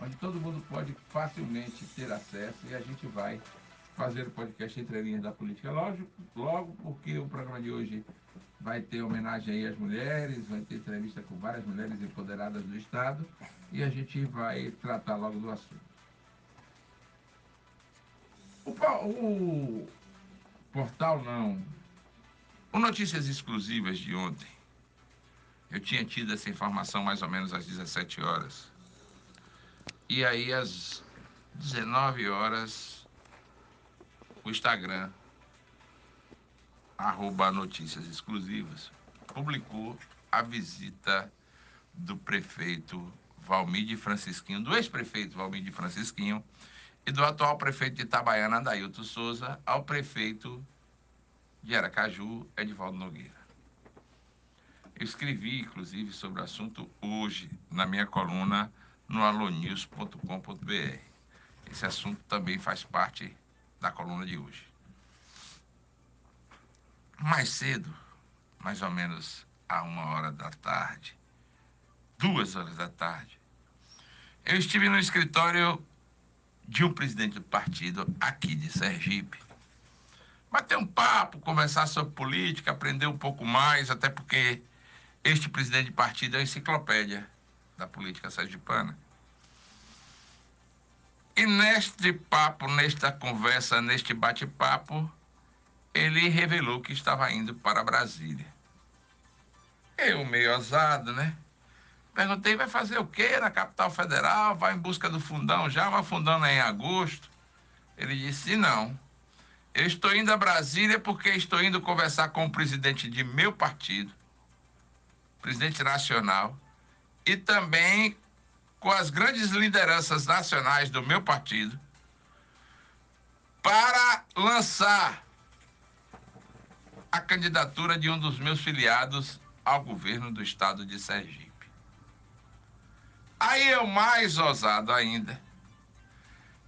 Onde todo mundo pode facilmente ter acesso e a gente vai fazer o podcast Entre Linhas da Política. Lógico, logo porque o programa de hoje vai ter homenagem aí às mulheres, vai ter entrevista com várias mulheres empoderadas do Estado e a gente vai tratar logo do assunto. O, o portal não. O Notícias Exclusivas de ontem, eu tinha tido essa informação mais ou menos às 17 horas. E aí às 19 horas, o Instagram arroba notícias exclusivas, publicou a visita do prefeito Valmir Francisquinho, do ex-prefeito Valmir Francisquinho e do atual prefeito de Itabaiana, Adailton Souza, ao prefeito de Aracaju, Edivaldo Nogueira. Eu escrevi, inclusive, sobre o assunto hoje, na minha coluna no alonews.com.br. Esse assunto também faz parte da coluna de hoje mais cedo, mais ou menos a uma hora da tarde, duas horas da tarde, eu estive no escritório de um presidente do partido aqui de Sergipe. Bater um papo, conversar sobre política, aprender um pouco mais, até porque este presidente de partido é a enciclopédia da política sergipana. E neste papo, nesta conversa, neste bate-papo, ele revelou que estava indo para Brasília. Eu, meio ousado, né? Perguntei, vai fazer o quê na capital federal? Vai em busca do fundão já? Fundão é em agosto. Ele disse, não. Eu estou indo a Brasília porque estou indo conversar com o presidente de meu partido, presidente nacional, e também com as grandes lideranças nacionais do meu partido, para lançar a candidatura de um dos meus filiados ao governo do estado de Sergipe. Aí eu, mais ousado ainda,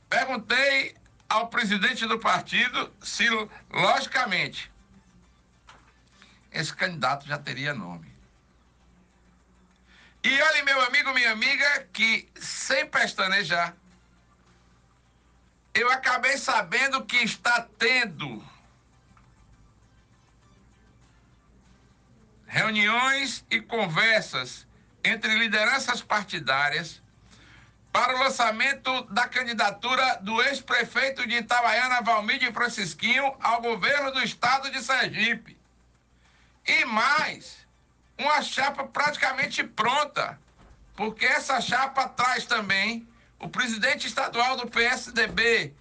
perguntei ao presidente do partido se, logicamente, esse candidato já teria nome. E olhe, meu amigo, minha amiga, que sem pestanejar, eu acabei sabendo que está tendo reuniões e conversas entre lideranças partidárias para o lançamento da candidatura do ex-prefeito de Itabaiana, Valmir de Francisquinho, ao governo do estado de Sergipe. E mais, uma chapa praticamente pronta, porque essa chapa traz também o presidente estadual do PSDB,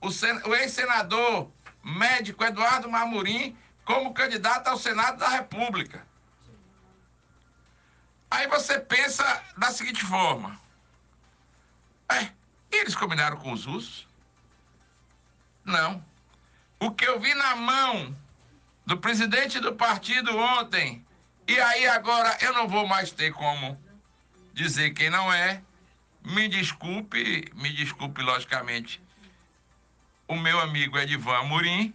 o, ex-senador médico Eduardo Marmurim, como candidato ao Senado da República. Aí você pensa da seguinte forma: é, eles combinaram com os russos? Não. O que eu vi na mão do presidente do partido ontem, e aí agora eu não vou mais ter como dizer quem não é. Me desculpe, me desculpe logicamente, o meu amigo Edivan Amorim,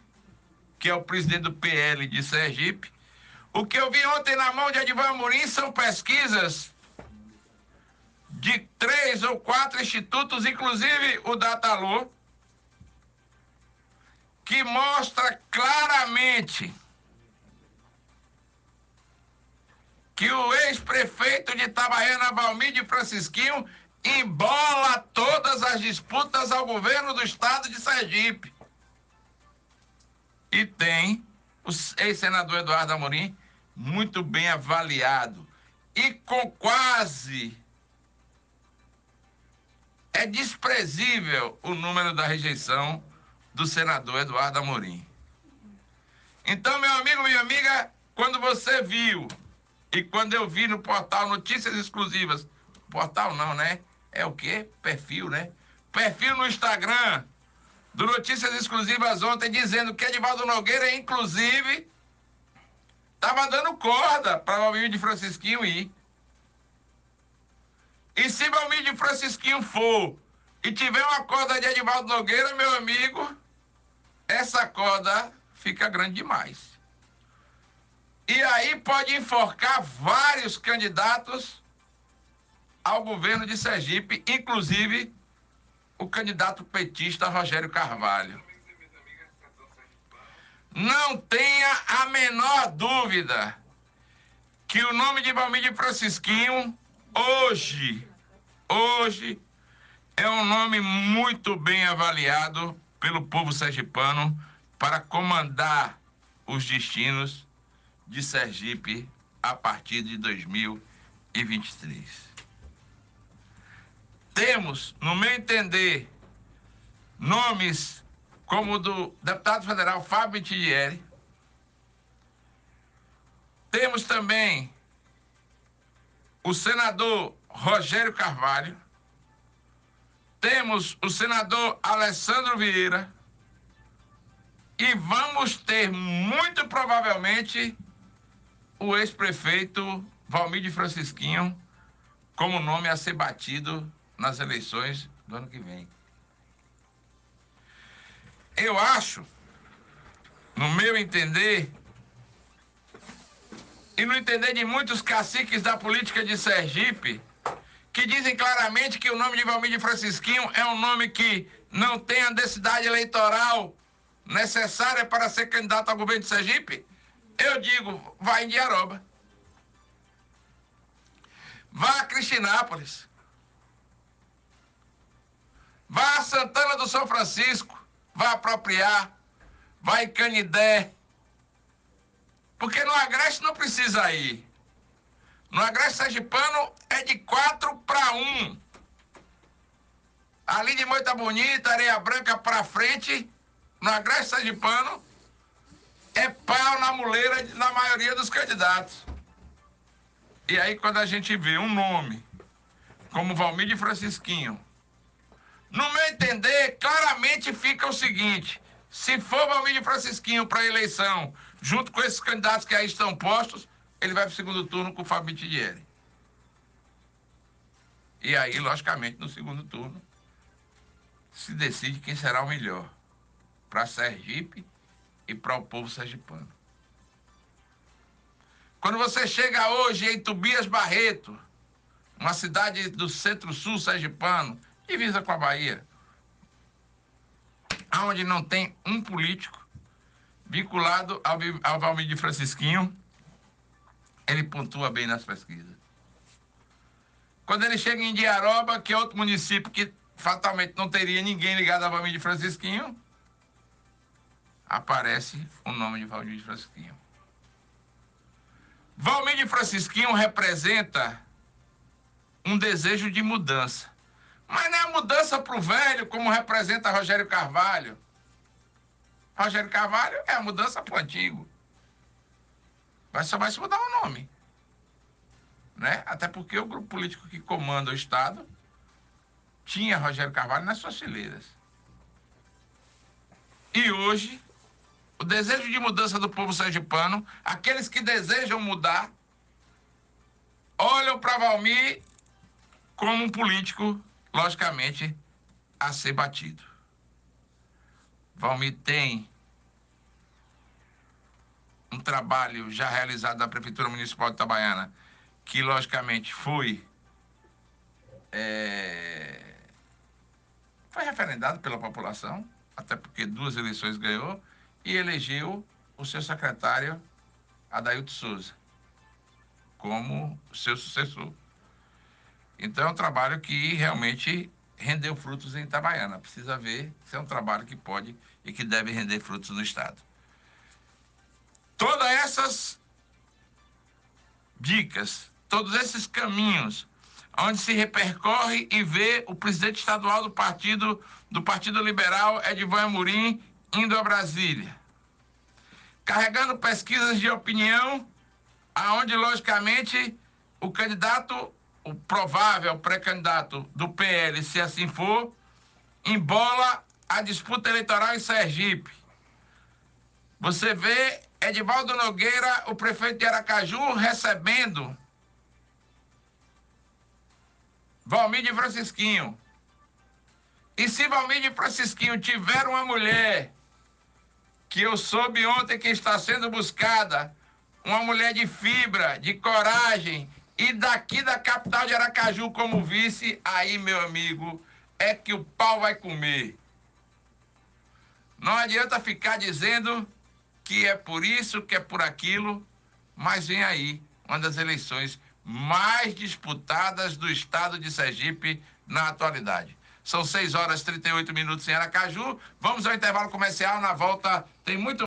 que é o presidente do PL de Sergipe. O que eu vi ontem na mão de Edivan Amorim são pesquisas de três ou quatro institutos, inclusive o Datalu, que mostra claramente que o ex-prefeito de Itabaiana, Valmir de Francisquinho, embola todas as disputas ao governo do estado de Sergipe. E tem o ex-senador Eduardo Amorim muito bem avaliado e com quase é desprezível o número da rejeição do senador Eduardo Amorim. Então, meu amigo, minha amiga, quando você viu e quando eu vi no portal Notícias Exclusivas, portal não, né? É o quê? Perfil, né? Perfil no Instagram do Notícias Exclusivas ontem, dizendo que Edivaldo Nogueira, inclusive, estava dando corda para Valmir de Francisquinho ir. E se Valmir de Francisquinho for e tiver uma corda de Edivaldo Nogueira, meu amigo, essa corda fica grande demais. E aí pode enforcar vários candidatos ao governo de Sergipe, inclusive o candidato petista Rogério Carvalho. Não tenha a menor dúvida que o nome de Valmir Francisquinho, hoje, hoje, é um nome muito bem avaliado pelo povo sergipano para comandar os destinos de Sergipe a partir de 2023. Temos, no meu entender, nomes como o do deputado federal Fábio Tidieri. Temos também o senador Rogério Carvalho. Temos o senador Alessandro Vieira. E vamos ter, muito provavelmente, o ex-prefeito Valmir de Francisquinho como nome a ser batido nas eleições do ano que vem. Eu acho, no meu entender, e no entender de muitos caciques da política de Sergipe, que dizem claramente que o nome de Valmir de Francisquinho é um nome que não tem a densidade eleitoral necessária para ser candidato ao governo de Sergipe, eu digo, vá em Diaroba. Vá a Cristinápolis. Vá a Santana do São Francisco, vá apropriar, vá em Canidé. Porque no Agreste não precisa ir. No Agreste Sergipano é de 4 para 1. Ali de Moita Bonita, Areia Branca para frente, no Agreste Sergipano, é pau na muleira na maioria dos candidatos. E aí, quando a gente vê um nome como Valmir de Francisquinho, no meu entender, claramente fica o seguinte: se for Valmir Francisquinho para a eleição, junto com esses candidatos que aí estão postos, ele vai para o segundo turno com o Fábio Tidieri. E aí, logicamente, no segundo turno, se decide quem será o melhor para Sergipe e para o povo sergipano. Quando você chega hoje em Tobias Barreto, uma cidade do centro-sul sergipano, divisa com a Bahia, onde não tem um político vinculado ao, ao Valmir de Francisquinho, ele pontua bem nas pesquisas. Quando ele chega em Diaroba, que é outro município que fatalmente não teria ninguém ligado ao Valmir de Francisquinho, aparece o nome de Valmir de Francisquinho. Valmir de Francisquinho representa um desejo de mudança. Mas não é mudança para o velho, como representa Rogério Carvalho. Rogério Carvalho é a mudança para o antigo. Mas só vai se mudar o nome. Né? Até porque o grupo político que comanda o Estado tinha Rogério Carvalho nas suas fileiras. E hoje, o desejo de mudança do povo sergipano, aqueles que desejam mudar, olham para Valmir como um político logicamente, a ser batido. Valmir tem um trabalho já realizado da Prefeitura Municipal de Itabaiana, que logicamente foi é, foi referendado pela população, até porque duas eleições ganhou, e elegeu o seu secretário, Adailto Souza, como seu sucessor. Então é um trabalho que realmente rendeu frutos em Itabaiana. Precisa ver se é um trabalho que pode e que deve render frutos no Estado. Todas essas dicas, todos esses caminhos, onde se repercorre e vê o presidente estadual do partido, do Partido Liberal, Edvan Amorim, indo a Brasília. Carregando pesquisas de opinião, aonde, logicamente, o candidato o provável pré-candidato do PL, se assim for, embola a disputa eleitoral em Sergipe. Você vê Edivaldo Nogueira, o prefeito de Aracaju, recebendo Valmir de Francisquinho. E se Valmir de Francisquinho tiver uma mulher, que eu soube ontem que está sendo buscada, uma mulher de fibra, de coragem, e daqui da capital de Aracaju como vice, aí, meu amigo, é que o pau vai comer. Não adianta ficar dizendo que é por isso, que é por aquilo, mas vem aí uma das eleições mais disputadas do estado de Sergipe na atualidade. São 6 horas e 38 minutos em Aracaju. Vamos ao intervalo comercial. Na volta tem muito